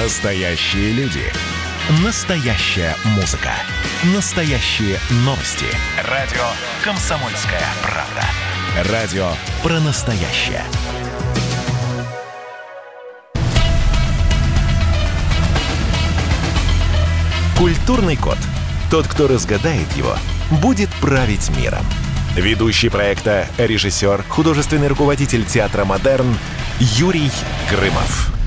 Настоящие люди. Настоящая музыка. Настоящие новости. Радио «Комсомольская правда». Радио про настоящее. Культурный код. Тот, кто разгадает его, будет править миром. Ведущий проекта, режиссер, художественный руководитель театра «Модерн» Юрий Грымов.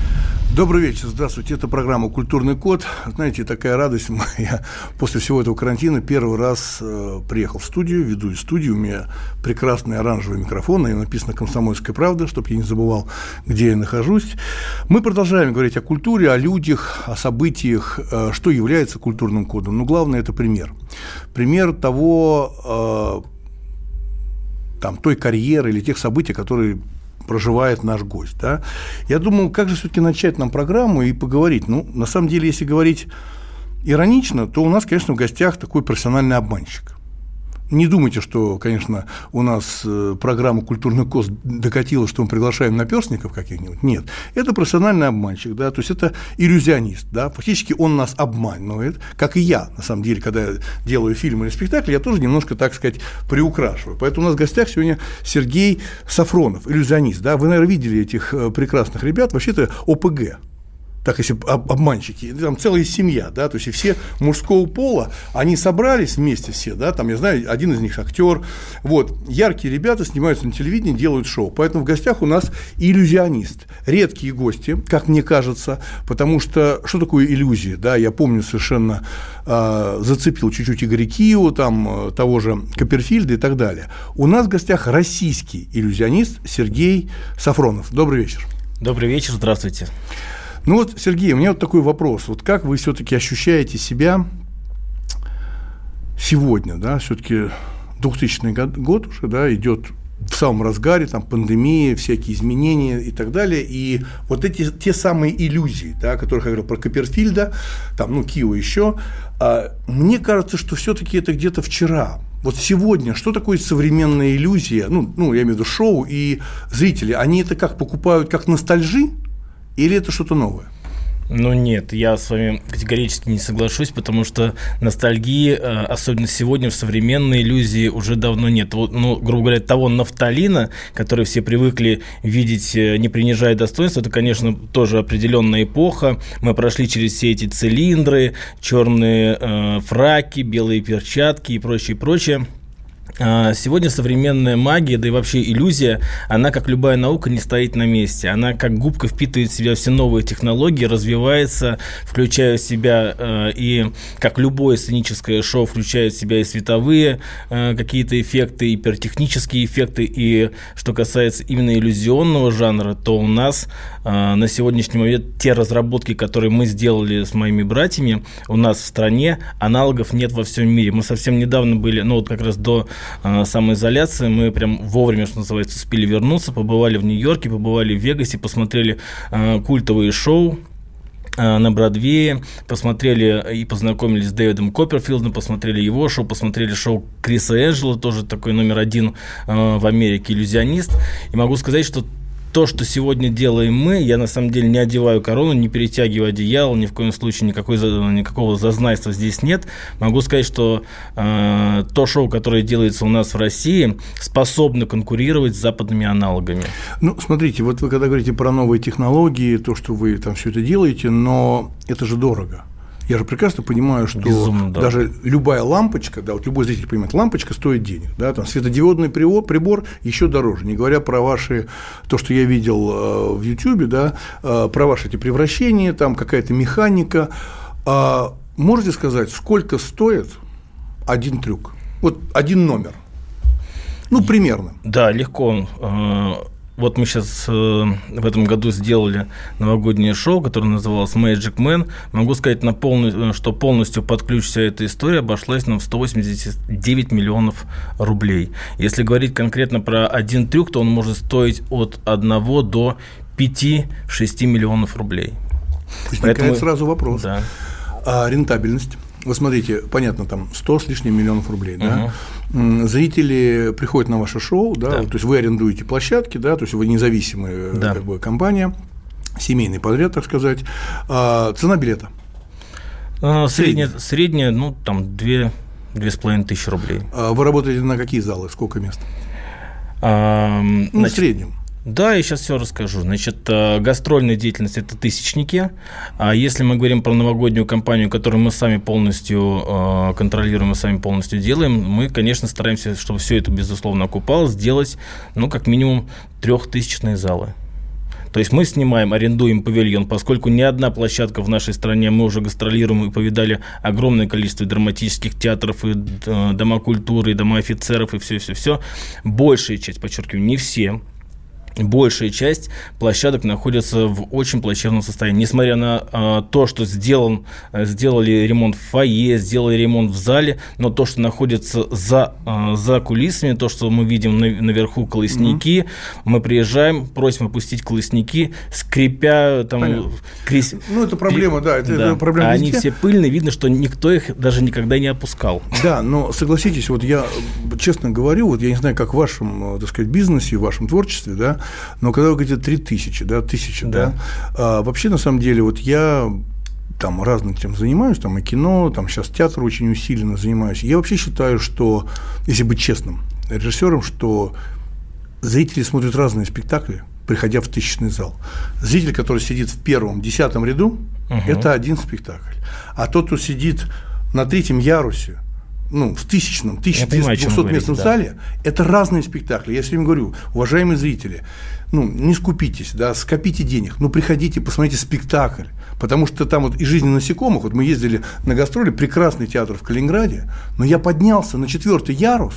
Добрый вечер, здравствуйте. Это программа «Культурный код». Знаете, такая радость. Я после всего этого карантина первый раз э, приехал в студию, веду из студии. У меня прекрасный оранжевый микрофон, на нем написано «Комсомольская правда», чтобы я не забывал, где я нахожусь. Мы продолжаем говорить о культуре, о людях, о событиях, э, что является культурным кодом. Но главное – это пример. Пример того, э, там, той карьеры или тех событий, которые проживает наш гость. Да? Я думал, как же все-таки начать нам программу и поговорить. Ну, на самом деле, если говорить иронично, то у нас, конечно, в гостях такой профессиональный обманщик. Не думайте, что, конечно, у нас э, программа «Культурный кост» докатила, что мы приглашаем наперстников каких-нибудь. Нет. Это профессиональный обманщик, да, то есть это иллюзионист, да, фактически он нас обманывает, как и я, на самом деле, когда я делаю фильм или спектакль, я тоже немножко, так сказать, приукрашиваю. Поэтому у нас в гостях сегодня Сергей Сафронов, иллюзионист, да, вы, наверное, видели этих э, прекрасных ребят, вообще-то ОПГ, так если обманщики, там целая семья, да, то есть и все мужского пола, они собрались вместе все, да, там, я знаю, один из них актер, вот, яркие ребята снимаются на телевидении, делают шоу, поэтому в гостях у нас иллюзионист, редкие гости, как мне кажется, потому что, что такое иллюзия, да, я помню совершенно, э, зацепил чуть-чуть Игоря Киева, там, э, того же Копперфильда и так далее. У нас в гостях российский иллюзионист Сергей Сафронов. Добрый вечер. Добрый вечер, здравствуйте. Ну вот, Сергей, у меня вот такой вопрос. Вот как вы все-таки ощущаете себя сегодня, да, все-таки 2000 год, год уже, да, идет в самом разгаре, там, пандемия, всякие изменения и так далее, и вот эти, те самые иллюзии, да, о которых я говорил про Копперфильда, там, ну, Кио еще, а, мне кажется, что все-таки это где-то вчера, вот сегодня, что такое современная иллюзия, ну, ну, я имею в виду шоу и зрители, они это как покупают, как ностальжи, или это что-то новое? Ну нет, я с вами категорически не соглашусь, потому что ностальгии, э, особенно сегодня в современной иллюзии, уже давно нет. Вот, ну, грубо говоря, того нафталина, который все привыкли видеть, э, не принижая достоинства, это, конечно, тоже определенная эпоха. Мы прошли через все эти цилиндры, черные э, фраки, белые перчатки и прочее, прочее. А, сегодня современная магия, да и вообще иллюзия, она, как любая наука, не стоит на месте. Она, как губка, впитывает в себя все новые технологии, развивается, включая в себя э, и, как любое сценическое шоу, включает в себя и световые э, какие-то эффекты, и пиротехнические эффекты. И что касается именно иллюзионного жанра, то у нас на сегодняшний момент те разработки, которые мы сделали с моими братьями, у нас в стране аналогов нет во всем мире. Мы совсем недавно были, ну вот как раз до э, самоизоляции. Мы прям вовремя, что называется, успели вернуться, побывали в Нью-Йорке, побывали в Вегасе, посмотрели э, культовые шоу э, на Бродвее, посмотрели и познакомились с Дэвидом Копперфилдом, посмотрели его шоу, посмотрели шоу Криса Энджела, тоже такой номер один э, в Америке, иллюзионист. И могу сказать, что то, что сегодня делаем мы, я на самом деле не одеваю корону, не перетягиваю одеяло, ни в коем случае никакой, никакого зазнайства здесь нет. Могу сказать, что э, то шоу, которое делается у нас в России, способно конкурировать с западными аналогами. Ну, смотрите, вот вы когда говорите про новые технологии, то, что вы там все это делаете, но это же дорого. Я же прекрасно понимаю, что Безумно, да. даже любая лампочка, да, вот любой зритель понимает, лампочка стоит денег, да, там светодиодный прибор, прибор еще дороже, не говоря про ваши, то, что я видел э, в YouTube, да, э, про ваши эти превращения, там какая-то механика. А можете сказать, сколько стоит один трюк? Вот один номер. Ну, примерно. Да, легко. Вот мы сейчас э, в этом году сделали новогоднее шоу, которое называлось Magic Man. Могу сказать, на полную, э, что полностью под ключ вся эта история обошлась нам в 189 миллионов рублей. Если говорить конкретно про один трюк, то он может стоить от 1 до 5-6 миллионов рублей. Возникает Поэтому... сразу вопрос. Да. А рентабельность? Вы смотрите, понятно, там 100 с лишним миллионов рублей, угу. да? Зрители приходят на ваше шоу, да, да, то есть вы арендуете площадки, да, то есть вы независимая да. как бы, компания, семейный подряд, так сказать. А, цена билета? А, средняя, средняя, ну, там, две, две с половиной тысячи рублей. А вы работаете на какие залы, сколько мест? А, ну, значит, в среднем. Да, я сейчас все расскажу. Значит, э, гастрольная деятельность – это тысячники. А если мы говорим про новогоднюю кампанию, которую мы сами полностью э, контролируем и сами полностью делаем, мы, конечно, стараемся, чтобы все это, безусловно, окупалось, сделать, ну, как минимум, трехтысячные залы. То есть мы снимаем, арендуем павильон, поскольку ни одна площадка в нашей стране, мы уже гастролируем и повидали огромное количество драматических театров, и э, дома культуры, и дома офицеров, и все-все-все. Большая часть, подчеркиваю, не все, большая часть площадок находится в очень плачевном состоянии. Несмотря на э, то, что сделан, сделали ремонт в фойе, сделали ремонт в зале, но то, что находится за, э, за кулисами, то, что мы видим на, наверху колосники, mm-hmm. мы приезжаем, просим опустить колосники, скрипя там... Крес... Ну, это проблема, да, это, да. это проблема а Они все пыльные, видно, что никто их даже никогда не опускал. Да, но согласитесь, вот я честно говорю, вот я не знаю, как в вашем, так сказать, бизнесе, в вашем творчестве, да, но когда вы говорите 3000, да, тысячи, да, да а, вообще на самом деле вот я там разным тем занимаюсь, там и кино, там сейчас театр очень усиленно занимаюсь. Я вообще считаю, что, если быть честным, режиссером, что зрители смотрят разные спектакли, приходя в тысячный зал. Зритель, который сидит в первом, десятом ряду, угу. это один спектакль. А тот, кто сидит на третьем ярусе, ну, в тысячном, 1200-местном да. зале, это разные спектакли. Я все время говорю, уважаемые зрители, ну, не скупитесь, да, скопите денег, ну, приходите, посмотрите спектакль. Потому что там вот и жизнь насекомых, вот мы ездили на гастроли, прекрасный театр в Калининграде, но я поднялся на четвертый ярус,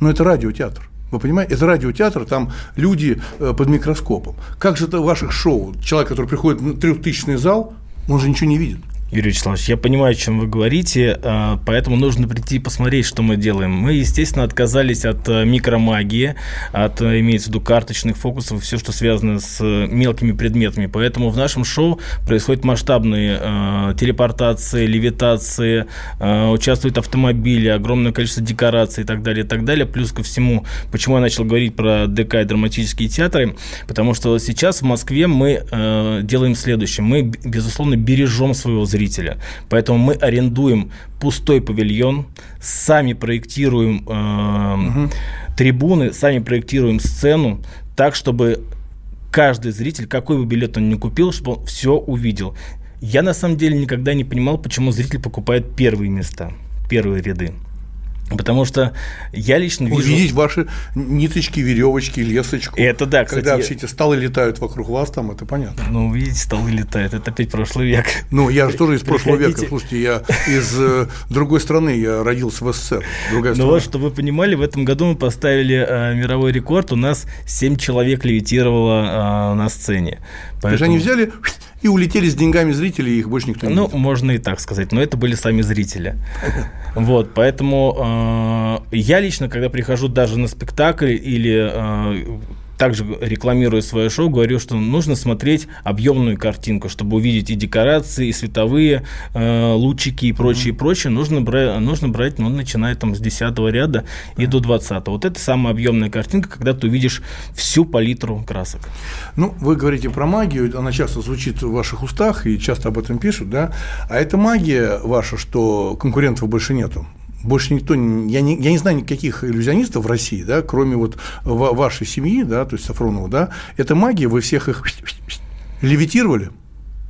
но это радиотеатр. Вы понимаете, это радиотеатр, там люди э, под микроскопом. Как же это в ваших шоу? Человек, который приходит на трехтысячный зал, он же ничего не видит. Юрий Вячеславович, я понимаю, о чем вы говорите, а, поэтому нужно прийти и посмотреть, что мы делаем. Мы, естественно, отказались от э, микромагии, от, э, имеется в виду, карточных фокусов, все, что связано с э, мелкими предметами. Поэтому в нашем шоу происходят масштабные э, телепортации, левитации, э, участвуют автомобили, огромное количество декораций и так далее, и так далее. Плюс ко всему, почему я начал говорить про ДК и драматические театры, потому что сейчас в Москве мы э, делаем следующее. Мы, безусловно, бережем своего зрителя зрителя. Поэтому мы арендуем пустой павильон, сами проектируем э, угу. трибуны, сами проектируем сцену так, чтобы каждый зритель, какой бы билет он ни купил, чтобы он все увидел. Я на самом деле никогда не понимал, почему зритель покупает первые места, первые ряды. Потому что я лично вижу... Увидеть ваши ниточки, веревочки, лесочку. Это да, кстати. Когда все эти столы летают вокруг вас, там это понятно. Ну, увидеть столы летают, это опять прошлый век. Ну, я же тоже из прошлого века. Слушайте, я из э, другой страны, я родился в СССР. Другая ну вот, чтобы вы понимали, в этом году мы поставили э, мировой рекорд. У нас 7 человек левитировало э, на сцене. Поэтому... То есть они взяли и улетели с деньгами зрителей, и их больше никто не Ну, видел. можно и так сказать, но это были сами зрители. Вот, поэтому э, я лично, когда прихожу даже на спектакль или э, также рекламируя свое шоу, говорю, что нужно смотреть объемную картинку, чтобы увидеть и декорации, и световые э, лучики и прочее, mm-hmm. прочее. Нужно брать, нужно брать, ну, начиная там с 10 ряда mm-hmm. и до 20. Вот это самая объемная картинка, когда ты увидишь всю палитру красок. Ну, вы говорите про магию, она часто звучит в ваших устах и часто об этом пишут, да? А это магия ваша, что конкурентов больше нету? Больше никто, я не, я не знаю никаких иллюзионистов в России, да, кроме вот вашей семьи, да, то есть Сафронова, да, это магия, вы всех их левитировали?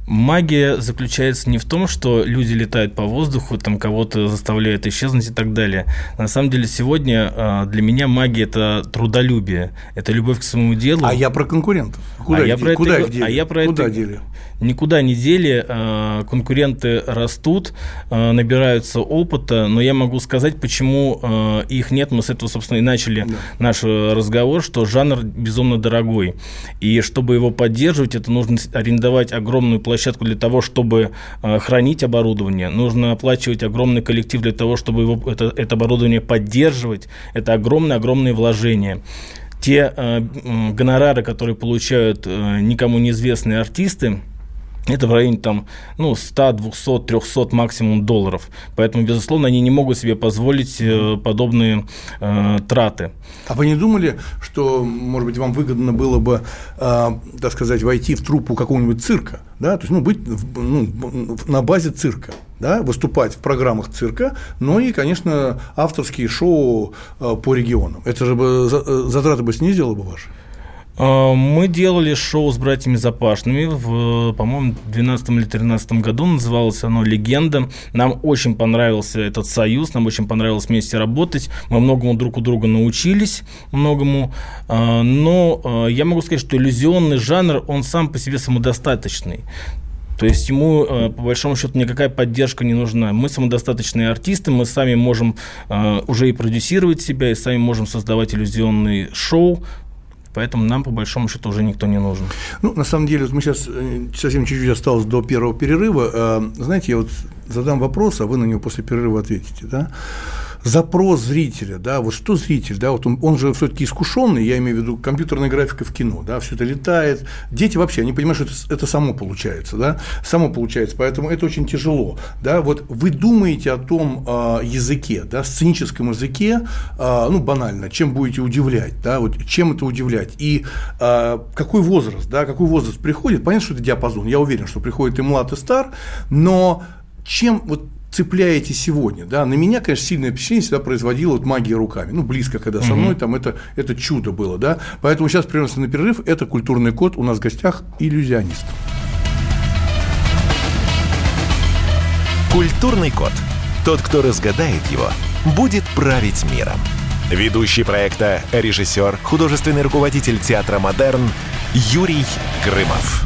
Магия заключается не в том, что люди летают по воздуху, там кого-то заставляют исчезнуть и так далее. На самом деле сегодня а, для меня магия это трудолюбие, это любовь к своему делу. А я про конкурентов. Куда, а я про куда это, их дели? А я про куда это, дели? никуда не дели, а, конкуренты растут, а, набираются опыта, но я могу сказать, почему а, их нет. Мы с этого, собственно, и начали да. наш разговор, что жанр безумно дорогой. И чтобы его поддерживать, это нужно арендовать огромную площадку для того, чтобы хранить оборудование. Нужно оплачивать огромный коллектив для того, чтобы его, это, это оборудование поддерживать. Это огромные-огромные вложения те э, гонорары, которые получают э, никому неизвестные артисты, это в районе там, ну, 100, 200, 300 максимум долларов. Поэтому, безусловно, они не могут себе позволить э, подобные э, траты. А вы не думали, что, может быть, вам выгодно было бы, э, так сказать, войти в труппу какого-нибудь цирка, да, то есть, ну, быть ну, на базе цирка, да, выступать в программах цирка, но и, конечно, авторские шоу э, по регионам. Это же бы э, затраты бы снизило бы ваши? А, мы делали шоу с братьями Запашными в, по-моему, 2012 или 2013 году. Называлось оно «Легенда». Нам очень понравился этот союз, нам очень понравилось вместе работать. Мы многому друг у друга научились, многому. А, но а, я могу сказать, что иллюзионный жанр, он сам по себе самодостаточный. То есть ему, по большому счету, никакая поддержка не нужна. Мы самодостаточные артисты, мы сами можем уже и продюсировать себя, и сами можем создавать иллюзионные шоу, Поэтому нам, по большому счету, уже никто не нужен. Ну, на самом деле, вот мы сейчас э, совсем чуть-чуть осталось до первого перерыва. А, знаете, я вот задам вопрос, а вы на него после перерыва ответите. Да? Запрос зрителя, да, вот что зритель, да, вот он, он же все-таки искушенный, я имею в виду компьютерная графика в кино, да, все это летает, дети вообще, они понимают, что это, это само получается, да, само получается, поэтому это очень тяжело, да, вот вы думаете о том э, языке, да, сценическом языке, э, ну, банально, чем будете удивлять, да, вот чем это удивлять, и э, какой возраст, да, какой возраст приходит, понятно, что это диапазон, я уверен, что приходит и млад, и стар, но чем вот цепляете сегодня. Да? На меня, конечно, сильное впечатление всегда производила вот магия руками. Ну, близко, когда со мной, там это, это чудо было. Да? Поэтому сейчас прервемся на перерыв. Это культурный код. У нас в гостях иллюзионист. Культурный код. Тот, кто разгадает его, будет править миром. Ведущий проекта, режиссер, художественный руководитель театра «Модерн» Юрий Грымов.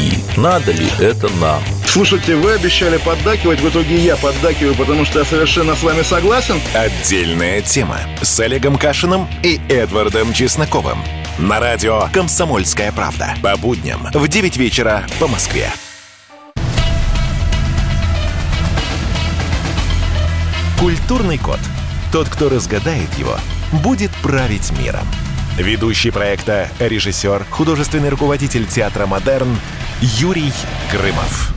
Надо ли это нам? Слушайте, вы обещали поддакивать, в итоге я поддакиваю, потому что я совершенно с вами согласен. Отдельная тема с Олегом Кашиным и Эдвардом Чесноковым. На радио «Комсомольская правда». По будням в 9 вечера по Москве. Культурный код. Тот, кто разгадает его, будет править миром. Ведущий проекта, режиссер, художественный руководитель театра «Модерн» Юрий Грымов.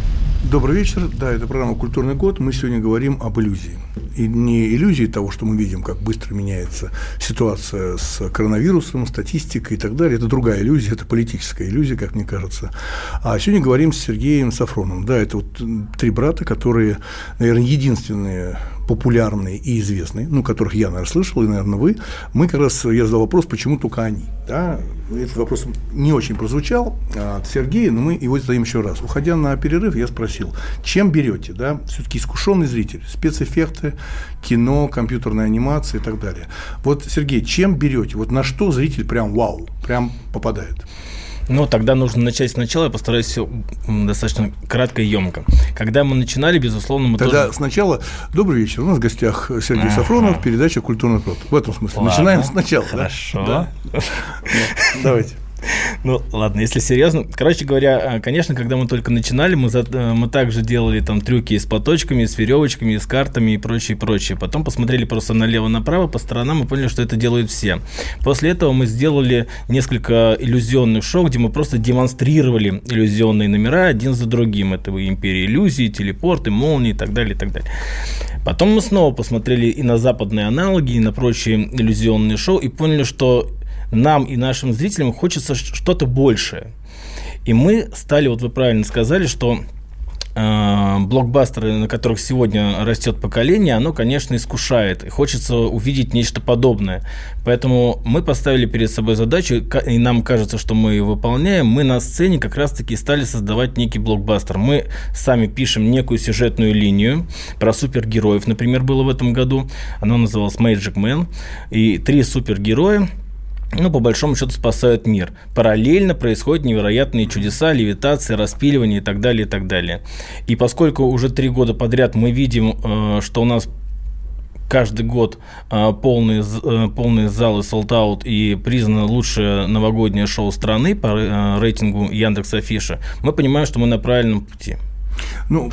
Добрый вечер. Да, это программа «Культурный год». Мы сегодня говорим об иллюзии. И не иллюзии того, что мы видим, как быстро меняется ситуация с коронавирусом, статистикой и так далее. Это другая иллюзия, это политическая иллюзия, как мне кажется. А сегодня говорим с Сергеем Сафроном. Да, это вот три брата, которые, наверное, единственные популярные и известные, ну, которых я, наверное, слышал, и, наверное, вы, мы как раз, я задал вопрос, почему только они. Да? Этот вопрос не очень прозвучал от Сергея, но мы его задаем еще раз. Уходя на перерыв, я спросил, чем берете, да, все-таки искушенный зритель, спецэффекты, кино, компьютерная анимация и так далее. Вот, Сергей, чем берете, вот на что зритель прям вау, прям попадает? Ну, тогда нужно начать сначала, я постараюсь все достаточно кратко и емко. Когда мы начинали, безусловно, мы Тогда тоже... сначала, добрый вечер, у нас в гостях Сергей ага. Сафронов, передача «Культурный плод». В этом смысле. Ладно. Начинаем сначала. Хорошо. Да? Давайте. Ну, ладно, если серьезно. Короче говоря, э, конечно, когда мы только начинали, мы, за, э, мы также делали там трюки с платочками, с веревочками, с картами и прочее, прочее. Потом посмотрели просто налево-направо, по сторонам и поняли, что это делают все. После этого мы сделали несколько иллюзионных шоу, где мы просто демонстрировали иллюзионные номера один за другим. Это и Империя иллюзий, телепорты, молнии и так далее, и так далее. Потом мы снова посмотрели и на западные аналоги, и на прочие иллюзионные шоу, и поняли, что нам и нашим зрителям хочется что-то большее. И мы стали, вот вы правильно сказали, что э, блокбастеры, на которых сегодня растет поколение, оно, конечно, искушает. И хочется увидеть нечто подобное. Поэтому мы поставили перед собой задачу, и нам кажется, что мы ее выполняем. Мы на сцене как раз-таки стали создавать некий блокбастер. Мы сами пишем некую сюжетную линию про супергероев, например, было в этом году. Оно называлось Magic Man. И три супергероя ну, по большому счету, спасают мир. Параллельно происходят невероятные чудеса, левитации, распиливание и так далее, и так далее. И поскольку уже три года подряд мы видим, э, что у нас каждый год э, полные, э, полные залы sold out и признано лучшее новогоднее шоу страны по рейтингу Яндекс Афиша, мы понимаем, что мы на правильном пути. Ну,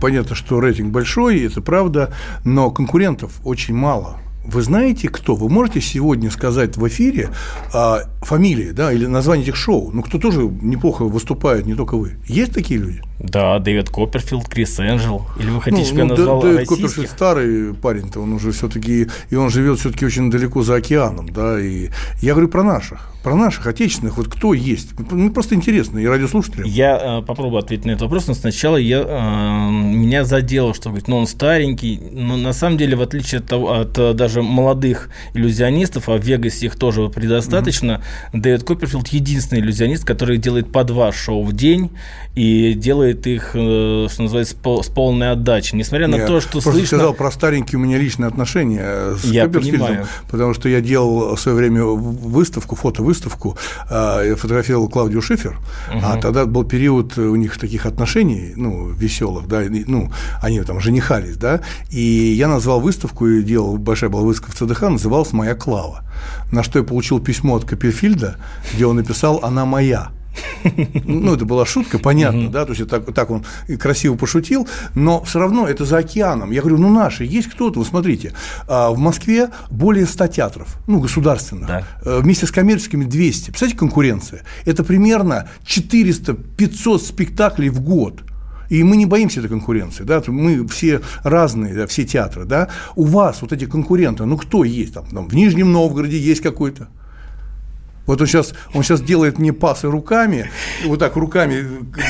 понятно, что рейтинг большой, это правда, но конкурентов очень мало. Вы знаете, кто? Вы можете сегодня сказать в эфире а, фамилии, да, или название этих шоу? Ну, кто тоже неплохо выступает, не только вы. Есть такие люди? Да, Дэвид Копперфилд, Крис Энджел. Или вы хотите, ну, чтобы ну, я назвал Дэвид Копперфилд старый парень-то, он уже все-таки, и он живет все-таки очень далеко за океаном, да, и я говорю про наших, про наших отечественных, вот кто есть. Мне просто интересно, и радиослушателям. Я э, попробую ответить на этот вопрос, но сначала я, э, меня задело, что говорит, ну он старенький, но на самом деле, в отличие от, того, от э, даже молодых иллюзионистов, а в Вегасе их тоже предостаточно, mm-hmm. Дэвид Копперфилд единственный иллюзионист, который делает по два шоу в день и делает их, э, что называется, с полной отдачей. Несмотря на то, что просто слышно... сказал про старенькие у меня личные отношения с я понимаю. потому что я делал в свое время выставку, фотовыставку, а, я фотографировал Клаудию Шифер, угу. а тогда был период у них таких отношений, ну, веселых, да, ну, они там женихались, да, и я назвал выставку и делал, большая была выставка в ЦДХ, называлась «Моя Клава», на что я получил письмо от Копперфильда, где он написал «Она моя». Ну, это была шутка, понятно, да, то есть так, так он красиво пошутил, но все равно это за океаном. Я говорю, ну, наши, есть кто-то, вы смотрите, а, в Москве более 100 театров, ну, государственных, да. Э, вместе с коммерческими 200. Представляете, конкуренция? Это примерно 400-500 спектаклей в год. И мы не боимся этой конкуренции, да, мы все разные, да, все театры, да. У вас вот эти конкуренты, ну кто есть там, там в Нижнем Новгороде есть какой-то, вот он сейчас, он сейчас делает мне пасы руками, вот так руками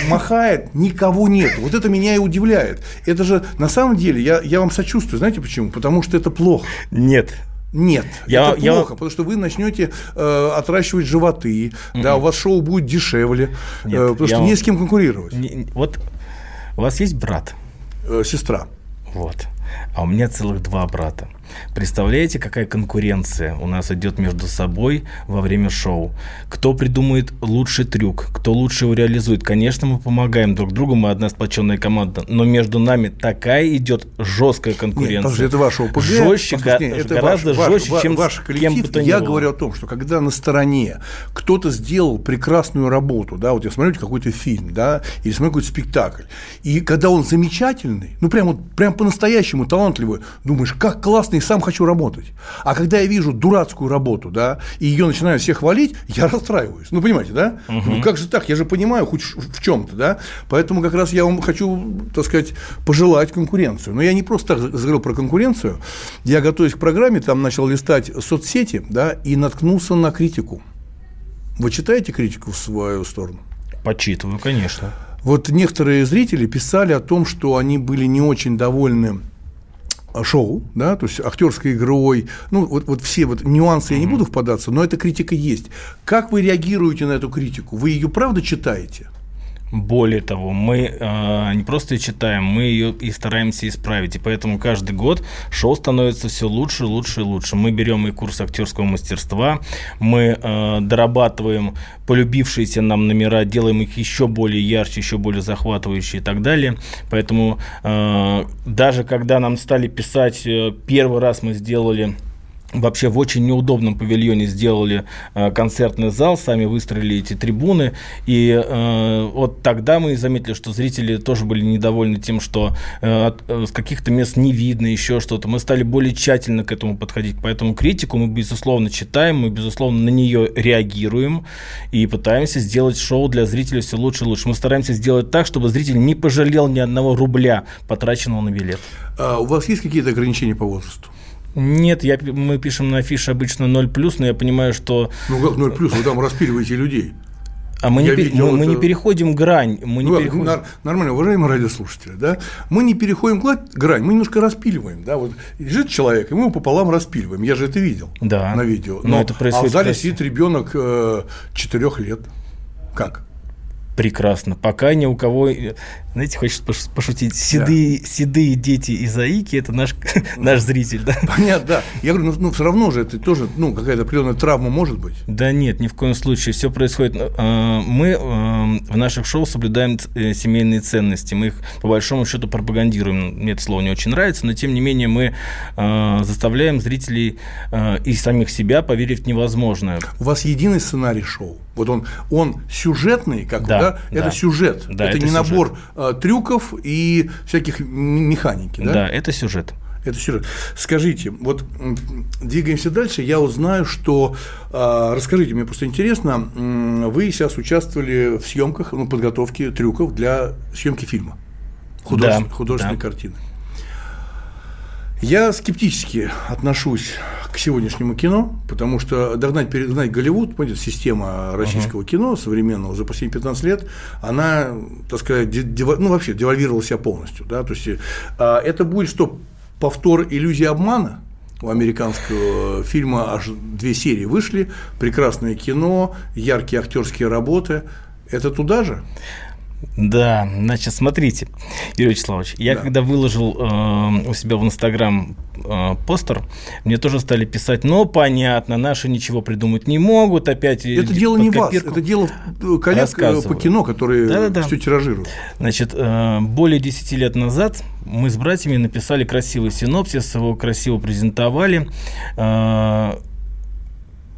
махает, никого нет. Вот это меня и удивляет. Это же на самом деле, я, я вам сочувствую, знаете почему? Потому что это плохо. Нет. Нет, я, это плохо, я... потому что вы начнете э, отращивать животы, угу. да, у вас шоу будет дешевле, Нет, э, потому что не с кем конкурировать. Не, вот у вас есть брат? Э, сестра. Вот. А у меня целых два брата. Представляете, какая конкуренция у нас идет между собой во время шоу? Кто придумает лучший трюк, кто лучше его реализует? Конечно, мы помогаем друг другу, мы одна сплоченная команда, но между нами такая идет жесткая конкуренция. Нет, это ваше ОПГ. Жестче, нет, это гораздо ваш, жестче, ваш, чем ваш коллектив. Кем бы то ни Я было. говорю о том, что когда на стороне кто-то сделал прекрасную работу, да, вот я смотрю какой-то фильм, да, или смотрю какой-то спектакль, и когда он замечательный, ну прям вот прям по-настоящему талантливый, думаешь, как классно и сам хочу работать. А когда я вижу дурацкую работу, да, и ее начинаю всех хвалить, я расстраиваюсь. Ну, понимаете, да? Угу. Ну, как же так? Я же понимаю хоть в чем-то, да? Поэтому как раз я вам хочу, так сказать, пожелать конкуренцию. Но я не просто так заговорил про конкуренцию. Я, готовясь к программе, там начал листать соцсети, да, и наткнулся на критику. Вы читаете критику в свою сторону? Почитываю, конечно. Вот некоторые зрители писали о том, что они были не очень довольны шоу, да, то есть актерской игрой, ну вот, вот все вот нюансы я не буду впадаться, но эта критика есть. Как вы реагируете на эту критику? Вы ее правда читаете? Более того, мы э, не просто читаем, мы ее и стараемся исправить. И поэтому каждый год шоу становится все лучше, лучше и лучше. Мы берем и курс актерского мастерства, мы э, дорабатываем полюбившиеся нам номера, делаем их еще более ярче, еще более захватывающие и так далее. Поэтому э, даже когда нам стали писать, э, первый раз мы сделали вообще в очень неудобном павильоне сделали э, концертный зал, сами выстроили эти трибуны, и э, вот тогда мы заметили, что зрители тоже были недовольны тем, что э, от, э, с каких-то мест не видно еще что-то. Мы стали более тщательно к этому подходить, поэтому критику мы, безусловно, читаем, мы, безусловно, на нее реагируем и пытаемся сделать шоу для зрителей все лучше и лучше. Мы стараемся сделать так, чтобы зритель не пожалел ни одного рубля, потраченного на билет. А у вас есть какие-то ограничения по возрасту? Нет, я, мы пишем на афише обычно 0 плюс, но я понимаю, что. Ну как 0 плюс, вы там распиливаете людей. А мы, не, видел мы, это... мы не переходим грань. Мы не ну, переходим... нар- нормально, уважаемые радиослушатели, да, мы не переходим грань, мы немножко распиливаем, да, вот лежит человек, и мы его пополам распиливаем, я же это видел да. на видео. Но, Но это происходит а в зале сидит ребенок э, 4 лет. Как? прекрасно. Пока ни у кого, знаете, хочется пошутить, седые, да. седые дети и заики, это наш, наш зритель, да? Понятно, да. Я говорю, ну, ну все равно же это тоже, ну, какая-то определенная травма может быть. Да нет, ни в коем случае. Все происходит. Э, мы э, в наших шоу соблюдаем э, семейные ценности. Мы их, по большому счету, пропагандируем. Мне это слово не очень нравится, но, тем не менее, мы заставляем зрителей и самих себя поверить в невозможное. У вас единый сценарий шоу? Вот он, он сюжетный, как да, да? да. это сюжет. Да, это, это не сюжет. набор трюков и всяких механики, да? Да, это сюжет. Это сюжет. Скажите, вот двигаемся дальше, я узнаю, что э, расскажите, мне просто интересно, э, вы сейчас участвовали в съемках, ну, подготовке трюков для съемки фильма, художественной, да, художественной да. картины. Я скептически отношусь к сегодняшнему кино, потому что догнать, перегнать Голливуд, понимаете, система российского uh-huh. кино современного за последние 15 лет, она, так сказать, дева, ну, вообще девальвировала себя полностью. Да? То есть, а, это будет что, повтор иллюзии обмана? У американского фильма аж две серии вышли, прекрасное кино, яркие актерские работы. Это туда же? Да, значит, смотрите, Юрий Вячеславович, я да. когда выложил э, у себя в Инстаграм э, постер, мне тоже стали писать, ну, понятно, наши ничего придумать не могут, опять... Это дело не вас, это дело э, коллег э, по кино, которые да -да -да. все тиражируют. Значит, э, более 10 лет назад мы с братьями написали красивый синопсис, его красиво презентовали, э,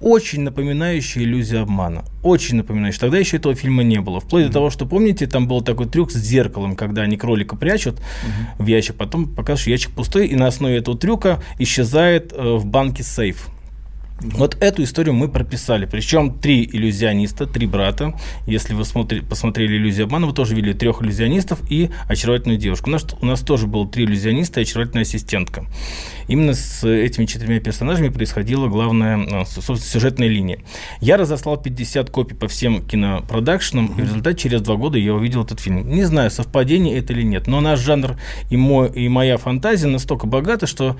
очень напоминающая иллюзия обмана. Очень напоминающая. Тогда еще этого фильма не было. Вплоть mm-hmm. до того, что, помните, там был такой трюк с зеркалом, когда они кролика прячут mm-hmm. в ящик, потом показывают, что ящик пустой, и на основе этого трюка исчезает э, в банке сейф. Вот эту историю мы прописали. Причем три иллюзиониста, три брата. Если вы смотри, посмотрели «Иллюзию обмана», вы тоже видели трех иллюзионистов и очаровательную девушку. У нас, у нас тоже было три иллюзиониста и очаровательная ассистентка. Именно с этими четырьмя персонажами происходила главная ну, сюжетная линия. Я разослал 50 копий по всем кинопродакшенам, mm-hmm. и в результате через два года я увидел этот фильм. Не знаю, совпадение это или нет, но наш жанр и, мой, и моя фантазия настолько богата, что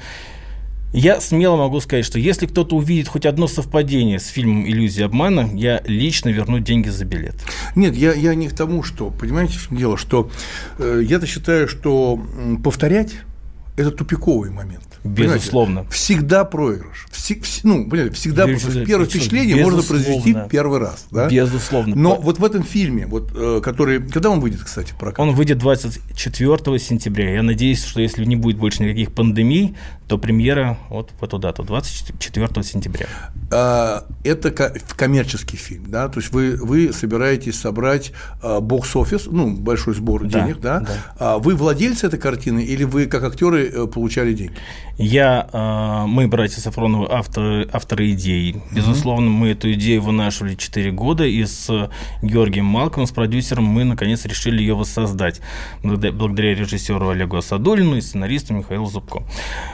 я смело могу сказать, что если кто-то увидит хоть одно совпадение с фильмом «Иллюзия обмана», я лично верну деньги за билет. Нет, я, я не к тому, что, понимаете, в чем дело, что э, я-то считаю, что повторять – это тупиковый момент. Безусловно. Понимаете? Всегда проигрыш. Вси, вс, ну, понимаете, всегда Безусловно. первое впечатление можно произвести первый раз. Да? Безусловно. Но вот в этом фильме, вот, э, который. Когда он выйдет, кстати, в прокат? Он выйдет 24 сентября. Я надеюсь, что если не будет больше никаких пандемий, то премьера вот в эту дату, 24 сентября. А, это коммерческий фильм, да? То есть вы, вы собираетесь собрать бокс-офис, ну, большой сбор да, денег, да? да? А вы владельцы этой картины или вы как актеры э, получали деньги? Я, а, мы, братья Сафроновы, авторы, авторы идеи. Безусловно, мы эту идею вынашивали 4 года, и с Георгием Малковым, с продюсером, мы, наконец, решили ее воссоздать. Благодаря режиссеру Олегу Асадулину и сценаристу Михаилу Зубко.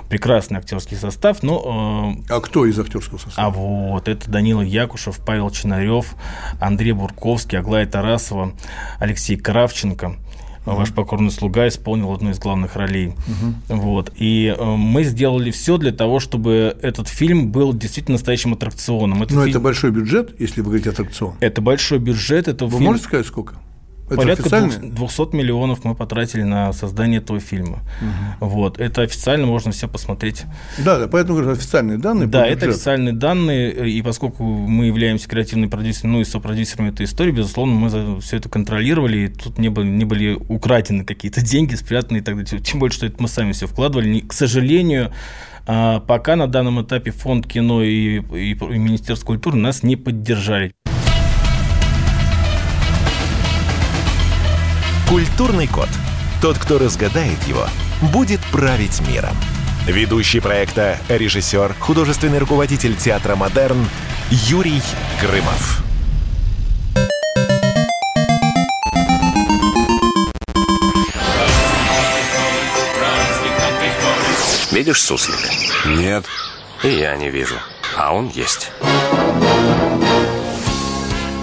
Прекрасный актерский состав, но... А кто из актерского состава? А вот, это Данила Якушев, Павел Чинарев, Андрей Бурковский, Аглая Тарасова, Алексей Кравченко – ваш покорный слуга исполнил одну из главных ролей. Угу. Вот. И э, мы сделали все для того, чтобы этот фильм был действительно настоящим аттракционом. Этот Но фильм... это большой бюджет, если вы говорите аттракцион. Это большой бюджет. Это вы фильм... можете сказать, сколько? Это Порядка официально? 200 миллионов мы потратили на создание этого фильма. Угу. Вот. Это официально можно все посмотреть. Да, да, поэтому говорю, официальные данные. Да, это официальные данные, и поскольку мы являемся креативным продюсером, ну и сопродюсером этой истории, безусловно, мы за все это контролировали, и тут не были, не были украдены какие-то деньги, спрятаны и так далее. Тем более, что это мы сами все вкладывали. К сожалению, а, пока на данном этапе фонд кино и, и, и Министерство культуры нас не поддержали. Культурный код. Тот, кто разгадает его, будет править миром. Ведущий проекта, режиссер, художественный руководитель театра «Модерн» Юрий Грымов. Видишь суслика? Нет. И я не вижу. А он есть.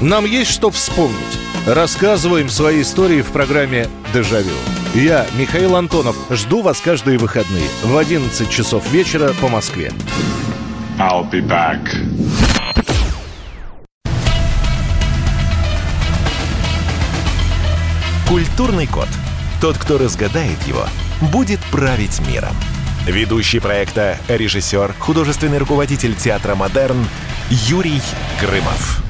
Нам есть что вспомнить. Рассказываем свои истории в программе «Дежавю». Я, Михаил Антонов, жду вас каждые выходные в 11 часов вечера по Москве. I'll be back. Культурный код. Тот, кто разгадает его, будет править миром. Ведущий проекта, режиссер, художественный руководитель театра «Модерн» Юрий Грымов.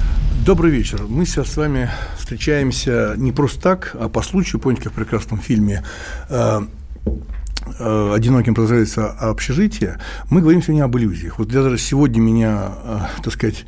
Добрый вечер. Мы сейчас с вами встречаемся не просто так, а по случаю, помните, как в прекрасном фильме э, э, «Одиноким продолжается общежитие», мы говорим сегодня об иллюзиях. Вот даже сегодня меня, э, так сказать,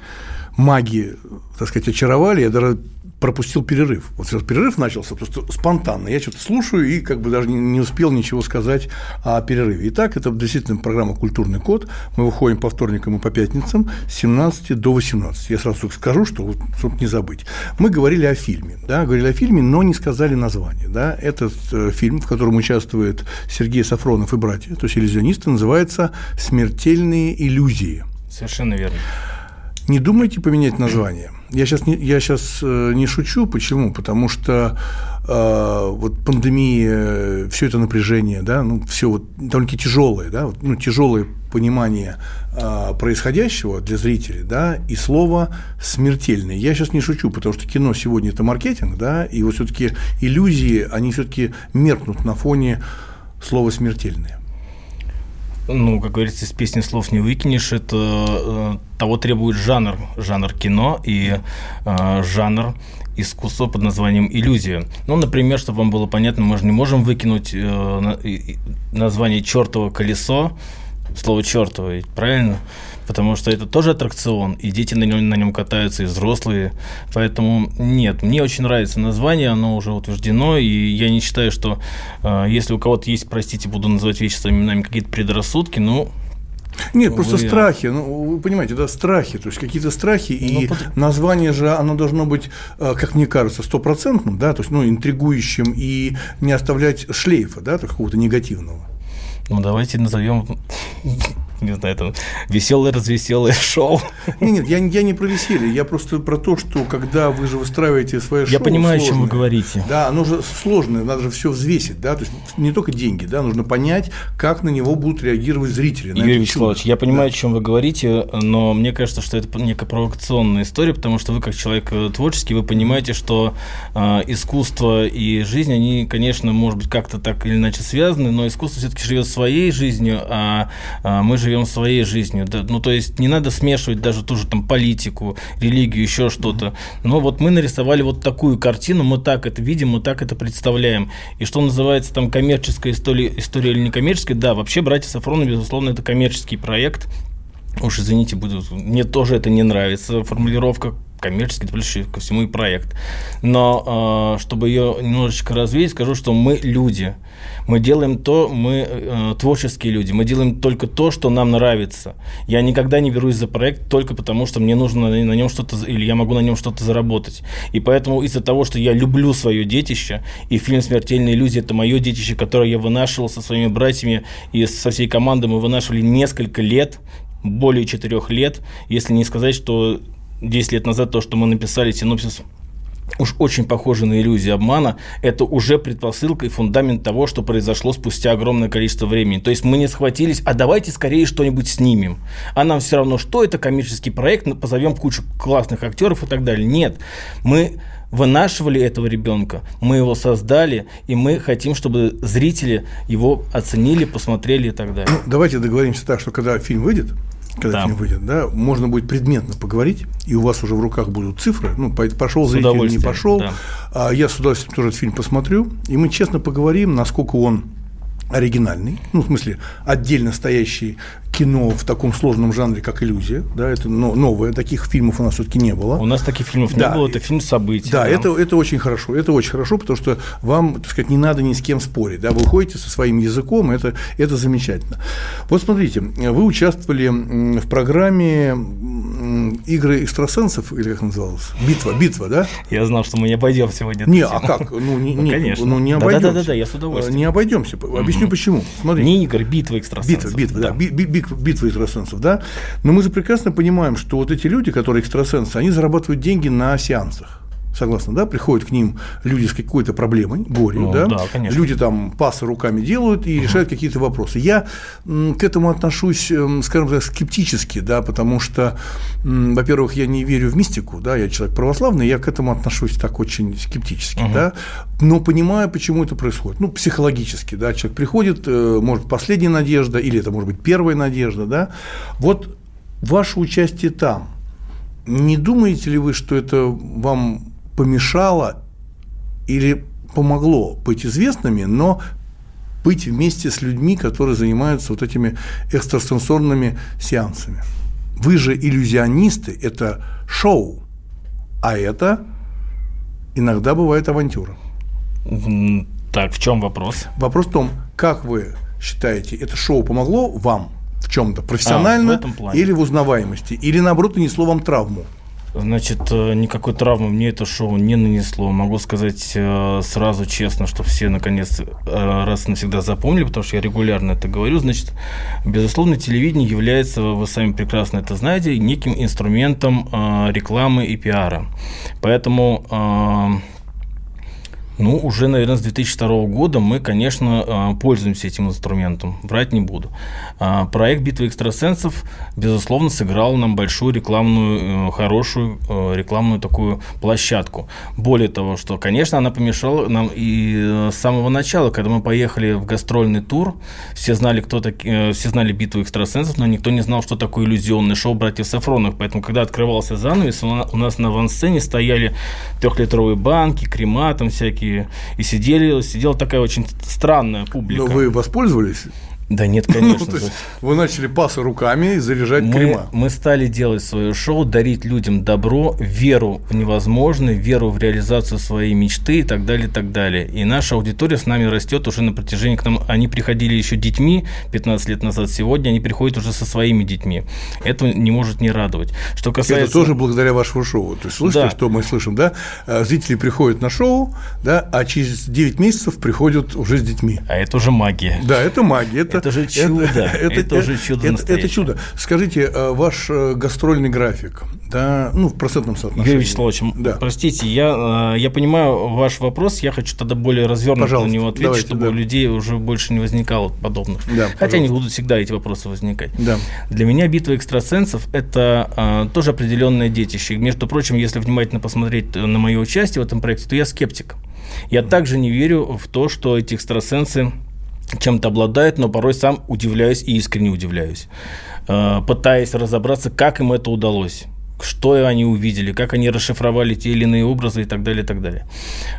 маги, так сказать, очаровали, я даже пропустил перерыв. Вот сейчас перерыв начался просто спонтанно. Я что-то слушаю и как бы даже не, успел ничего сказать о перерыве. Итак, это действительно программа «Культурный код». Мы выходим по вторникам и по пятницам с 17 до 18. Я сразу скажу, что, чтобы не забыть. Мы говорили о фильме, да, говорили о фильме, но не сказали название. Да. Этот э, фильм, в котором участвует Сергей Сафронов и братья, то есть иллюзионисты, называется «Смертельные иллюзии». Совершенно верно. Не думайте поменять название. Я сейчас не, я сейчас э, не шучу. Почему? Потому что э, вот пандемия, все это напряжение, да, ну, все вот довольно-таки тяжелое, да, вот, ну, тяжелое понимание э, происходящего для зрителей, да, и слово смертельное. Я сейчас не шучу, потому что кино сегодня это маркетинг, да, и вот все-таки иллюзии, они все-таки меркнут на фоне слова смертельное. Ну, как говорится, из песни слов не выкинешь. Это э, того требует жанр, жанр кино и э, жанр искусства под названием иллюзия. Ну, например, чтобы вам было понятно, мы же не можем выкинуть э, название чертово колесо, слово чертово, правильно? Потому что это тоже аттракцион, и дети на нем, на нем катаются, и взрослые. Поэтому нет, мне очень нравится название, оно уже утверждено, и я не считаю, что э, если у кого-то есть, простите, буду называть вещи своими именами, какие-то предрассудки, ну, нет, Увы. просто страхи. Ну, вы понимаете, да, страхи. То есть какие-то страхи, ну, и под... название же, оно должно быть, э, как мне кажется, стопроцентным, да, то есть, ну, интригующим и не оставлять шлейфа, да, какого-то негативного. Ну, давайте назовем не знаю, там, веселое, развеселое шоу. Нет, нет, я, я не про веселье, я просто про то, что когда вы же выстраиваете свое шоу Я понимаю, сложное, о чем вы говорите. Да, оно же сложное, надо же все взвесить, да, то есть не только деньги, да, нужно понять, как на него будут реагировать зрители. Юрий Вячеславович, я понимаю, да. о чем вы говорите, но мне кажется, что это некая провокационная история, потому что вы, как человек э, творческий, вы понимаете, что э, искусство и жизнь, они, конечно, может быть, как-то так или иначе связаны, но искусство все-таки живет своей жизнью, а, а мы живем живем своей жизнью. Да, ну, то есть не надо смешивать даже ту же там политику, религию, еще что-то. Но вот мы нарисовали вот такую картину, мы так это видим, мы так это представляем. И что называется там коммерческая история, история или некоммерческая, да, вообще «Братья Сафроны», безусловно, это коммерческий проект. Уж извините, буду, мне тоже это не нравится, формулировка коммерческий, плюс ко всему и проект. Но э, чтобы ее немножечко развеять, скажу, что мы люди. Мы делаем то, мы э, творческие люди, мы делаем только то, что нам нравится. Я никогда не берусь за проект только потому, что мне нужно на, на нем что-то, или я могу на нем что-то заработать. И поэтому из-за того, что я люблю свое детище, и фильм «Смертельные иллюзии» — это мое детище, которое я вынашивал со своими братьями и со всей командой, мы вынашивали несколько лет, более четырех лет, если не сказать, что 10 лет назад то, что мы написали синопсис уж очень похоже на иллюзию обмана, это уже предпосылка и фундамент того, что произошло спустя огромное количество времени. То есть мы не схватились, а давайте скорее что-нибудь снимем. А нам все равно, что это коммерческий проект, позовем кучу классных актеров и так далее. Нет, мы вынашивали этого ребенка, мы его создали, и мы хотим, чтобы зрители его оценили, посмотрели и так далее. Давайте договоримся так, что когда фильм выйдет, когда да. фильм выйдет, да, можно будет предметно поговорить, и у вас уже в руках будут цифры, ну, пошел зритель, не пошел, да. а я с удовольствием тоже этот фильм посмотрю, и мы честно поговорим, насколько он оригинальный, ну, в смысле, отдельно стоящий кино в таком сложном жанре, как иллюзия, да, это новое, таких фильмов у нас все-таки не было. У нас таких фильмов да. не было, это фильм событий. Да, да, Это, это очень хорошо, это очень хорошо, потому что вам, так сказать, не надо ни с кем спорить, да, вы ходите со своим языком, это, это замечательно. Вот смотрите, вы участвовали в программе игры экстрасенсов, или как называлось? Битва, битва, да? Я знал, что мы не обойдем сегодня. Не, а как? Ну, не, ну, конечно. Ну, не обойдемся. Да, да, да, да, я с удовольствием. Не обойдемся. Объясню, почему. Смотрите. Не игры, битва экстрасенсов. Битва, битва, да. да. Битва, битва экстрасенсов, да. Но мы же прекрасно понимаем, что вот эти люди, которые экстрасенсы, они зарабатывают деньги на сеансах Согласны, да? Приходят к ним люди с какой-то проблемой, горем, Ну, да? да, конечно. Люди там пасы руками делают и решают какие-то вопросы. Я к этому отношусь, м, скажем так, скептически, да, потому что, во-первых, я не верю в мистику, да, я человек православный, я к этому отношусь так очень скептически, да, но понимаю, почему это происходит. Ну, психологически, да, человек приходит, э, может, последняя надежда, или это может быть первая надежда, да. Вот ваше участие там, не думаете ли вы, что это вам помешало или помогло быть известными, но быть вместе с людьми, которые занимаются вот этими экстрасенсорными сеансами? Вы же иллюзионисты, это шоу, а это иногда бывает авантюра. Так, в чем вопрос? Вопрос в том, как вы считаете, это шоу помогло вам в чем-то профессионально А, в или в узнаваемости, или наоборот нанесло вам травму? Значит, э, никакой травмы мне это шоу не нанесло. Могу сказать э, сразу честно, что все наконец э, раз и навсегда запомнили, потому что я регулярно это говорю. Значит, безусловно, телевидение является, вы сами прекрасно это знаете, неким инструментом рекламы и пиара. Поэтому ну, уже, наверное, с 2002 года мы, конечно, э, пользуемся этим инструментом, врать не буду. А, Проект «Битва экстрасенсов», безусловно, сыграл нам большую рекламную, э, хорошую э, рекламную такую площадку. Более того, что, конечно, она помешала нам и э, с самого начала, когда мы поехали в гастрольный тур, все знали, кто таки, э, все знали «Битву экстрасенсов», но никто не знал, что такое иллюзионное шоу «Братьев Сафронов». Поэтому, когда открывался занавес, у на- у нас на авансцене стояли трехлитровые банки, крема там всякие, и сидели, сидела такая очень странная публика. Но вы воспользовались? Да нет, Ну, конечно. то есть вы начали пасы руками и заряжать мы, крема. мы стали делать свое шоу, дарить людям добро, веру в невозможное, веру в реализацию своей мечты и так далее, и так далее. И наша аудитория с нами растет уже на протяжении, к нам, они приходили еще детьми 15 лет назад, сегодня они приходят уже со своими детьми. Это не может не радовать. Что касается... Это тоже благодаря вашему шоу. То есть, слышите, Да. что мы слышим, да? Э, Зрители приходят на шоу, да, а через 9 месяцев приходят уже с детьми. А это уже магия. Да, это магия. Это, Это же чудо, это уже чудо Это, это чудо. Скажите, э, ваш э, гастрольный график, да, ну, в процентном соотношении. Юрий Вячеславович, да. простите, я, э, я понимаю ваш вопрос, я хочу тогда более развернуто Пожалуйста, на него ответить, давайте, чтобы да. у людей уже больше не возникало подобных. Да, Хотя они пожалуйста. будут всегда эти вопросы возникать. Да. Для меня битва экстрасенсов – это э, тоже определенное детище. Между прочим, если внимательно посмотреть на мое участие в этом проекте, то я скептик. Я также не верю в то, что эти экстрасенсы чем-то обладают, но порой сам удивляюсь и искренне удивляюсь, э, пытаясь разобраться, как им это удалось что они увидели, как они расшифровали те или иные образы и так далее, и так далее.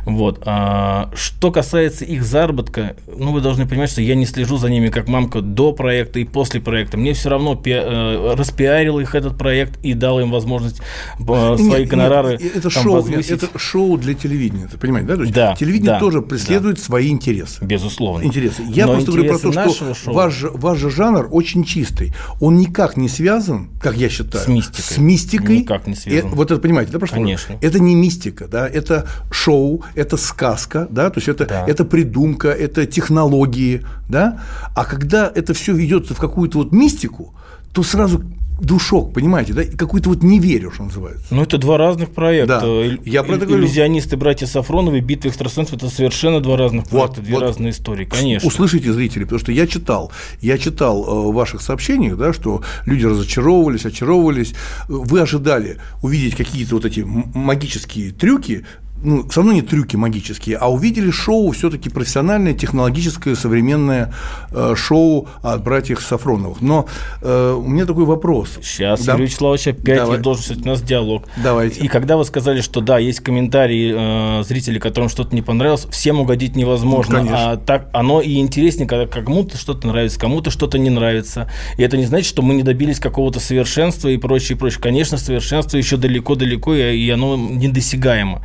Вот. А, что касается их заработка, ну, вы должны понимать, что я не слежу за ними как мамка до проекта и после проекта. Мне все равно пи- э, распиарил их этот проект и дал им возможность э, свои Нет, нет, гонорары это там шоу, возвысить. это шоу для телевидения, ты понимаешь, да? То есть Да, телевидение да, тоже преследует свои интересы. Безусловно. Интересы. Я Но просто говорю про то, что шоу- ваш, ваш жанр очень чистый. Он никак не связан, как я считаю, С мистикой. с мистикой. Никак не связан. Э, вот это понимаете, да, про что я говорю? Конечно. Это не мистика, да, это шоу, это сказка, да, то есть это, Да. это придумка, это технологии, да. А когда это все ведется в какую-то вот мистику, то сразу душок, понимаете, да, какой-то вот не верю, что называется. Ну, это два разных проекта. Да, Иль- я про это говорю. Иллюзионисты, братья Сафроновы, битва экстрасенсов – это совершенно два разных Вот, проекта, две вот. разные истории, конечно. Услышите, зрители, потому что я читал, я читал э, в ваших сообщениях, да, что люди разочаровывались, очаровывались. Вы ожидали увидеть какие-то вот эти магические трюки, ну, все равно не трюки магические, а увидели шоу все-таки профессиональное, технологическое, современное э, шоу от братьев Сафроновых. Но э, у меня такой вопрос. Сейчас, Да? Юрий Вячеславович, опять Давай. я должен сказать, у нас диалог. Давайте. И когда вы сказали, что да, есть комментарии э, зрителей, которым что-то не понравилось, всем угодить невозможно. Ну, конечно. а так оно и интереснее, когда кому-то что-то нравится, кому-то что-то не нравится. И это не значит, что мы не добились какого-то совершенства и прочее, и прочее. Конечно, совершенство еще далеко-далеко, и оно недосягаемо.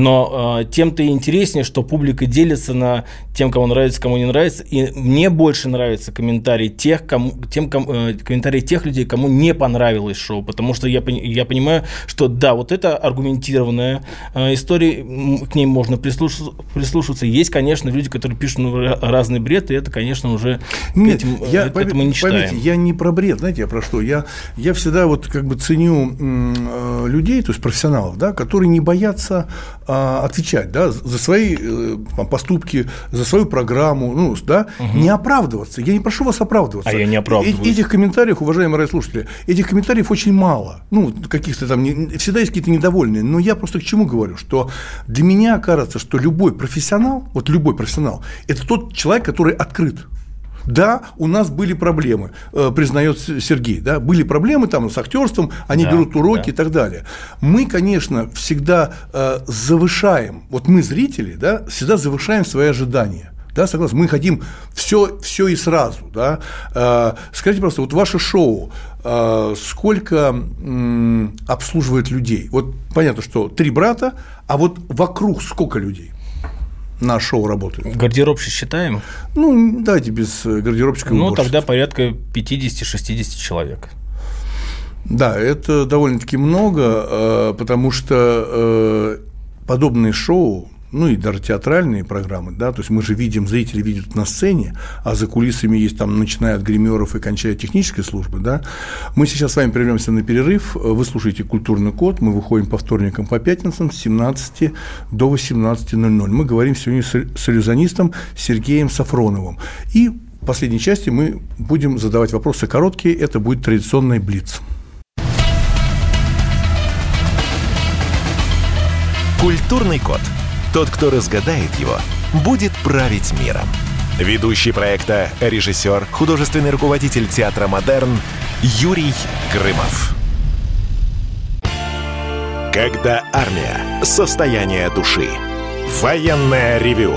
Но э, тем-то и интереснее, что публика делится на тем, кому нравится, кому не нравится. И мне больше нравятся комментарии тех, кому, тем, ком, э, комментарии тех людей, кому не понравилось шоу. Потому что я, я понимаю, что да, вот это аргументированная э, история, к ней можно прислушиваться, прислушиваться. Есть, конечно, люди, которые пишут ну, разный бред, и это, конечно, уже Нет, этим, я, это, поймите, мы не читаем. Поймите, я не про бред, знаете, я про что? Я, я всегда вот как бы ценю э, людей, то есть профессионалов, да, которые не боятся э, отвечать, да, за свои э, поступки, за свою программу, ну, да, угу. не оправдываться. Я не прошу вас оправдываться. А я не оправдываюсь. Этих комментариев, уважаемые радиослушатели, этих комментариев очень мало. Ну, каких-то там, всегда есть какие-то недовольные. Но я просто к чему говорю, что для меня кажется, что любой профессионал, вот любой профессионал, это тот человек, который открыт. Да, у нас были проблемы, э, признает Сергей, да, были проблемы там с актерством, они да, берут уроки да. и так далее. Мы, конечно, всегда э, завышаем, вот мы зрители, да, всегда завышаем свои ожидания. Да, согласен. Мы хотим все, все и сразу. Да. Э, скажите просто, вот ваше шоу сколько обслуживает людей? Вот понятно, что три брата, а вот вокруг сколько людей? На шоу работают. Гардеробщик считаем? Ну, давайте без гардеробщика. Ну, тогда порядка 50-60 человек. Да, это довольно-таки много, э, потому что подобные шоу ну и даже театральные программы, да, то есть мы же видим, зрители видят на сцене, а за кулисами есть там, начиная от гримеров и кончая технической службы, да. Мы сейчас с вами прервемся на перерыв, вы слушаете «Культурный код», мы выходим по вторникам, по пятницам с 17 до 18.00. Мы говорим сегодня с иллюзионистом Сергеем Сафроновым. И в последней части мы будем задавать вопросы короткие, это будет традиционный блиц. Культурный код. Тот, кто разгадает его, будет править миром. Ведущий проекта, режиссер, художественный руководитель театра «Модерн» Юрий Грымов. Когда армия. Состояние души. Военное ревю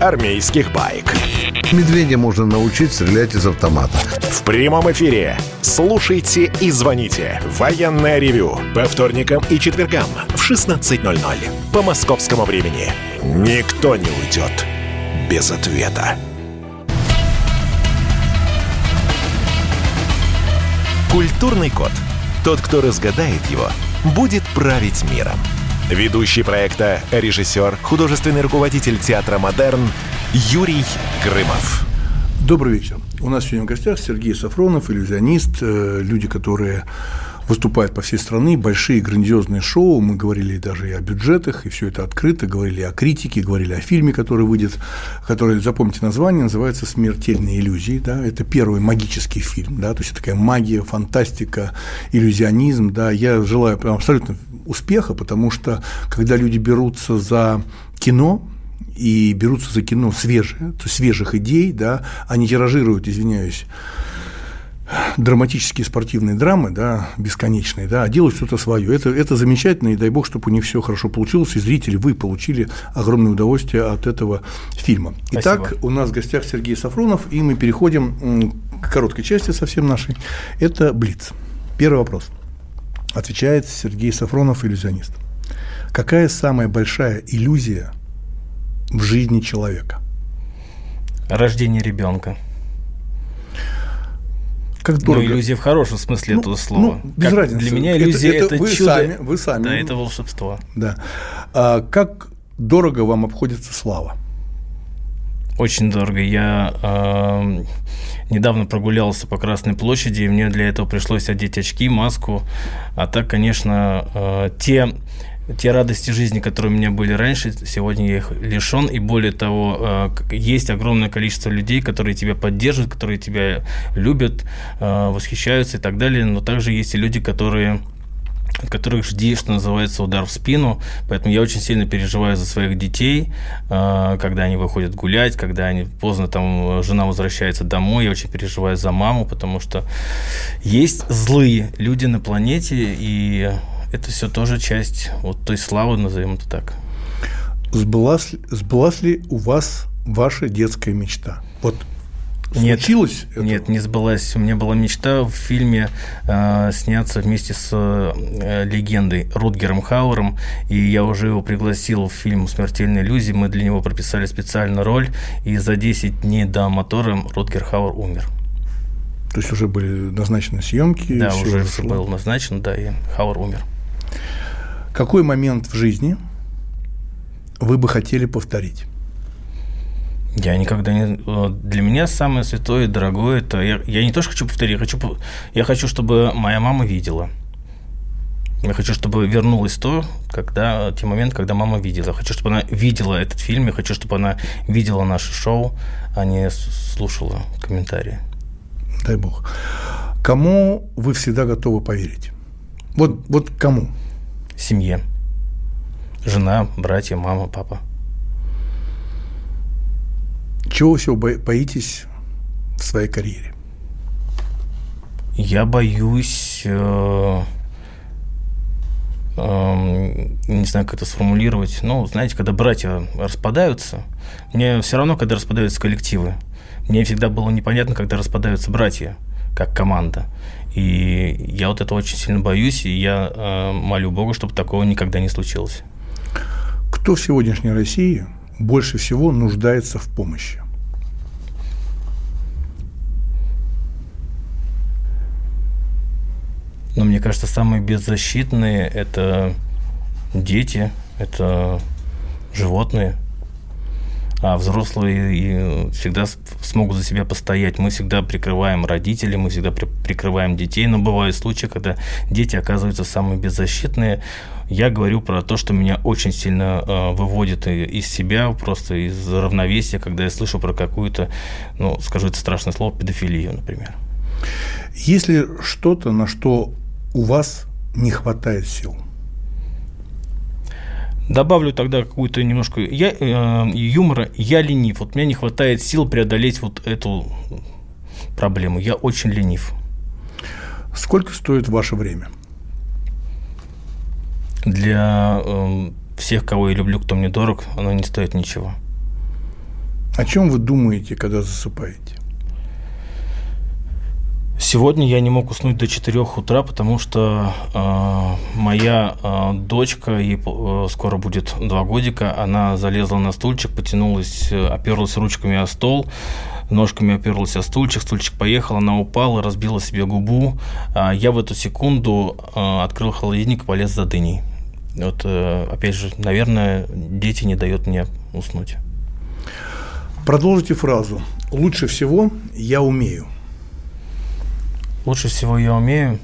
армейских байк. Медведя можно научить стрелять из автомата. В прямом эфире. Слушайте и звоните. Военное ревю. По вторникам и четвергам в 16.00. По московскому времени. Никто не уйдет без ответа. Культурный код. Тот, кто разгадает его, будет править миром. Ведущий проекта, режиссер, художественный руководитель театра «Модерн» Юрий Грымов. Добрый вечер. У нас сегодня в гостях Сергей Сафронов, иллюзионист, э, люди, которые выступают по всей стране, большие грандиозные шоу, мы говорили даже и о бюджетах, и все это открыто, говорили о критике, говорили о фильме, который выйдет, который, запомните название, называется «Смертельные иллюзии», да, это первый магический фильм, да, то есть это такая магия, фантастика, иллюзионизм, да, я желаю прям абсолютно успеха, потому что когда люди берутся за кино, и берутся за кино свежие, то свежих идей, да, они тиражируют, извиняюсь, драматические спортивные драмы, да, бесконечные, да, а делают что-то свое. Это, это замечательно, и дай бог, чтобы у них все хорошо получилось, и зрители, вы получили огромное удовольствие от этого фильма. Спасибо. Итак, у нас в гостях Сергей Сафронов, и мы переходим к короткой части совсем нашей. Это Блиц. Первый вопрос. Отвечает Сергей Сафронов, иллюзионист. Какая самая большая иллюзия в жизни человека? Рождение ребенка. Как дорого. Ну, иллюзия в хорошем смысле ну, этого слова. Ну, без как разницы. Для меня иллюзия это, это, это вы чудо. Сами, вы сами. Да, это волшебство. Да. А как дорого вам обходится слава? Очень дорого. Я э, недавно прогулялся по Красной площади, и мне для этого пришлось одеть очки, маску. А так, конечно, э, те те радости жизни, которые у меня были раньше, сегодня я их лишен. И более того, э, есть огромное количество людей, которые тебя поддерживают, которые тебя любят, э, восхищаются и так далее. Но также есть и люди, которые от которых жди, что называется, удар в спину. Поэтому я очень сильно переживаю за своих детей, э, когда они выходят гулять, когда они поздно там жена возвращается домой. Я очень переживаю за маму, потому что есть злые люди на планете, и это все тоже часть вот той славы, назовем это так. Сбылась, сбылась ли у вас ваша детская мечта? Вот нет, случилось? Это? Нет, не сбылась. У меня была мечта в фильме э, сняться вместе с э, легендой Рутгером Хауэром, и я уже его пригласил в фильм «Смертельная иллюзия». Мы для него прописали специальную роль, и за 10 дней до мотора Рутгер Хауэр умер. То есть уже были назначены съемки? Да, уже все было назначено, да, и Хауэр умер. Какой момент в жизни вы бы хотели повторить? Я никогда не... Для меня самое святое и дорогое, это... Я, я не то, что хочу повторить, я хочу, я хочу, чтобы моя мама видела. Я хочу, чтобы вернулось то, когда, те моменты, когда мама видела. Я хочу, чтобы она видела этот фильм, я хочу, чтобы она видела наше шоу, а не слушала комментарии. Дай бог. Кому вы всегда готовы поверить? Вот, вот кому? Семье. Жена, братья, мама, папа. Чего вы всего боитесь в своей карьере? Я боюсь, э, э, не знаю, как это сформулировать. Ну, знаете, когда братья распадаются, мне все равно, когда распадаются коллективы. Мне всегда было непонятно, когда распадаются братья, как команда. И я вот этого очень сильно боюсь, и я э, молю Бога, чтобы такого никогда не случилось. Кто в сегодняшней России больше всего нуждается в помощи? Но мне кажется, самые беззащитные – это дети, это животные. А взрослые всегда смогут за себя постоять. Мы всегда прикрываем родителей, мы всегда прикрываем детей, но бывают случаи, когда дети оказываются самые беззащитные. Я говорю про то, что меня очень сильно э, выводит из себя, просто из равновесия, когда я слышу про какую-то, ну, скажу это страшное слово, педофилию, например. Если что-то, на что у вас не хватает сил? Добавлю тогда какую-то немножко я, э, юмора. Я ленив. Вот мне не хватает сил преодолеть вот эту проблему. Я очень ленив. Сколько стоит ваше время? Для э, всех, кого я люблю, кто мне дорог, оно не стоит ничего. О чем вы думаете, когда засыпаете? Сегодня я не мог уснуть до 4 утра, потому что э, моя э, дочка, ей э, скоро будет 2 годика, она залезла на стульчик, потянулась, э, оперлась ручками о стол, ножками оперлась о стульчик, стульчик поехал, она упала, разбила себе губу. А я в эту секунду э, открыл холодильник и полез за дыней. Вот, э, опять же, наверное, дети не дают мне уснуть. Продолжите фразу. Лучше всего я умею. Лучше всего я умею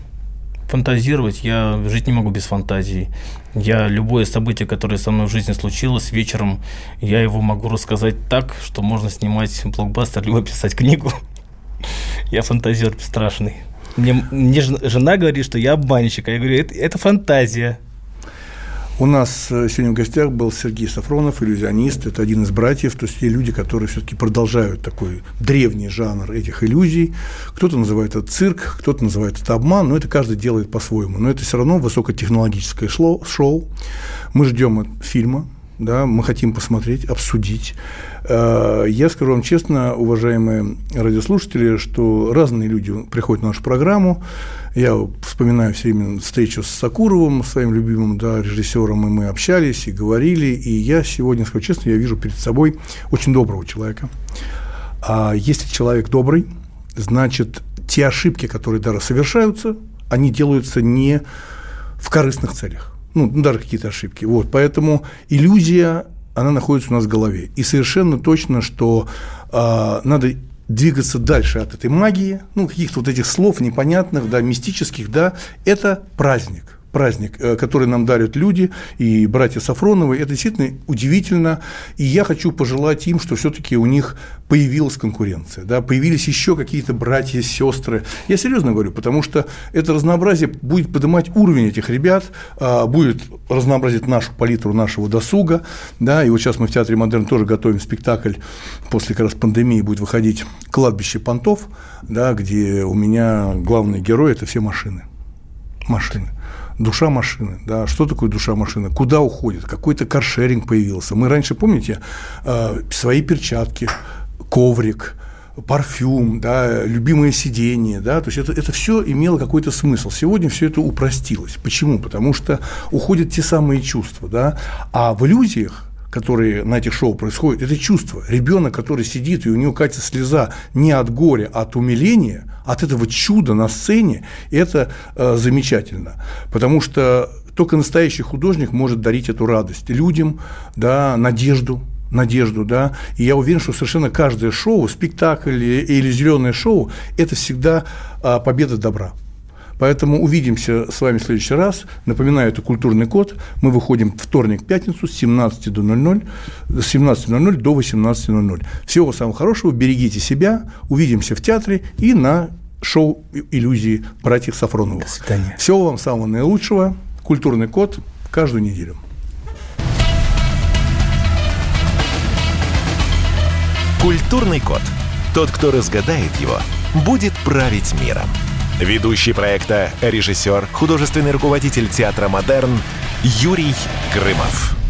фантазировать. Я жить не могу без фантазии. Я любое событие, которое со мной в жизни случилось, вечером я его могу рассказать так, что можно снимать блокбастер, либо писать книгу. Я фантазер страшный. Мне, мне жена говорит, что я обманщик, а я говорю, это, это фантазия. У нас э, сегодня в гостях был Сергей Сафронов, иллюзионист. Это один из братьев, то есть те люди, которые все-таки продолжают такой древний жанр этих иллюзий. Кто-то называет это цирк, кто-то называет это обман, но это каждый делает по-своему. Но это все равно высокотехнологическое шоу. Мы ждем фильма, да, мы хотим посмотреть, обсудить. Э, я скажу вам честно, уважаемые радиослушатели, что разные люди приходят на нашу программу. Я вспоминаю все время встречу с Сакуровым, своим любимым да, режиссером, и мы общались и говорили. И я сегодня, скажу честно, я вижу перед собой очень доброго человека. А если человек добрый, значит, те ошибки, которые даже совершаются, они делаются не в корыстных целях. Ну, даже какие-то ошибки. Вот, поэтому иллюзия, она находится у нас в голове. И совершенно точно, что э, надо двигаться дальше от этой магии, ну, каких-то вот этих слов непонятных, да, мистических, да, это праздник. Праздник, э, который нам дарят люди и братья Сафроновы. Это действительно удивительно. И я хочу пожелать им, что все-таки у них появилась конкуренция, да, появились еще какие-то братья, сестры. Я серьезно говорю, потому что это разнообразие будет поднимать уровень этих ребят, а, будет разнообразить нашу палитру нашего досуга. Да, и вот сейчас мы в Театре Модерн тоже готовим спектакль, после как раз пандемии будет выходить «Кладбище понтов», да, где у меня главный герой – это все машины. Машины душа машины, да, что такое душа машины, куда уходит, какой-то каршеринг появился. Мы раньше, помните, э, свои перчатки, коврик, парфюм, да, любимое сиденье, да, то есть это, это все имело какой-то смысл. Сегодня все это упростилось. Почему? Потому что уходят те самые чувства, да, а в иллюзиях которые на этих шоу происходят, это чувство. Ребенок, который сидит, и у него катится слеза не от горя, а от умиления, от этого чуда на сцене, это э, замечательно. Потому что только настоящий художник может дарить эту радость людям, да, надежду, надежду, да, и я уверен, что совершенно каждое шоу, спектакль или зеленое шоу – это всегда а, победа добра. Поэтому увидимся с вами в следующий раз. Напоминаю, это «Культурный код». Мы выходим вторник, пятницу с 17 до 00, с 17.00 до 18.00. Всего самого хорошего, берегите себя, увидимся в театре и на шоу «Иллюзии братьев Сафроновых». До свидания. Всего вам самого наилучшего. «Культурный код» каждую неделю. Культурный код. Тот, кто разгадает его, будет править миром. Ведущий проекта, режиссер, художественный руководитель театра «Модерн» Юрий Грымов.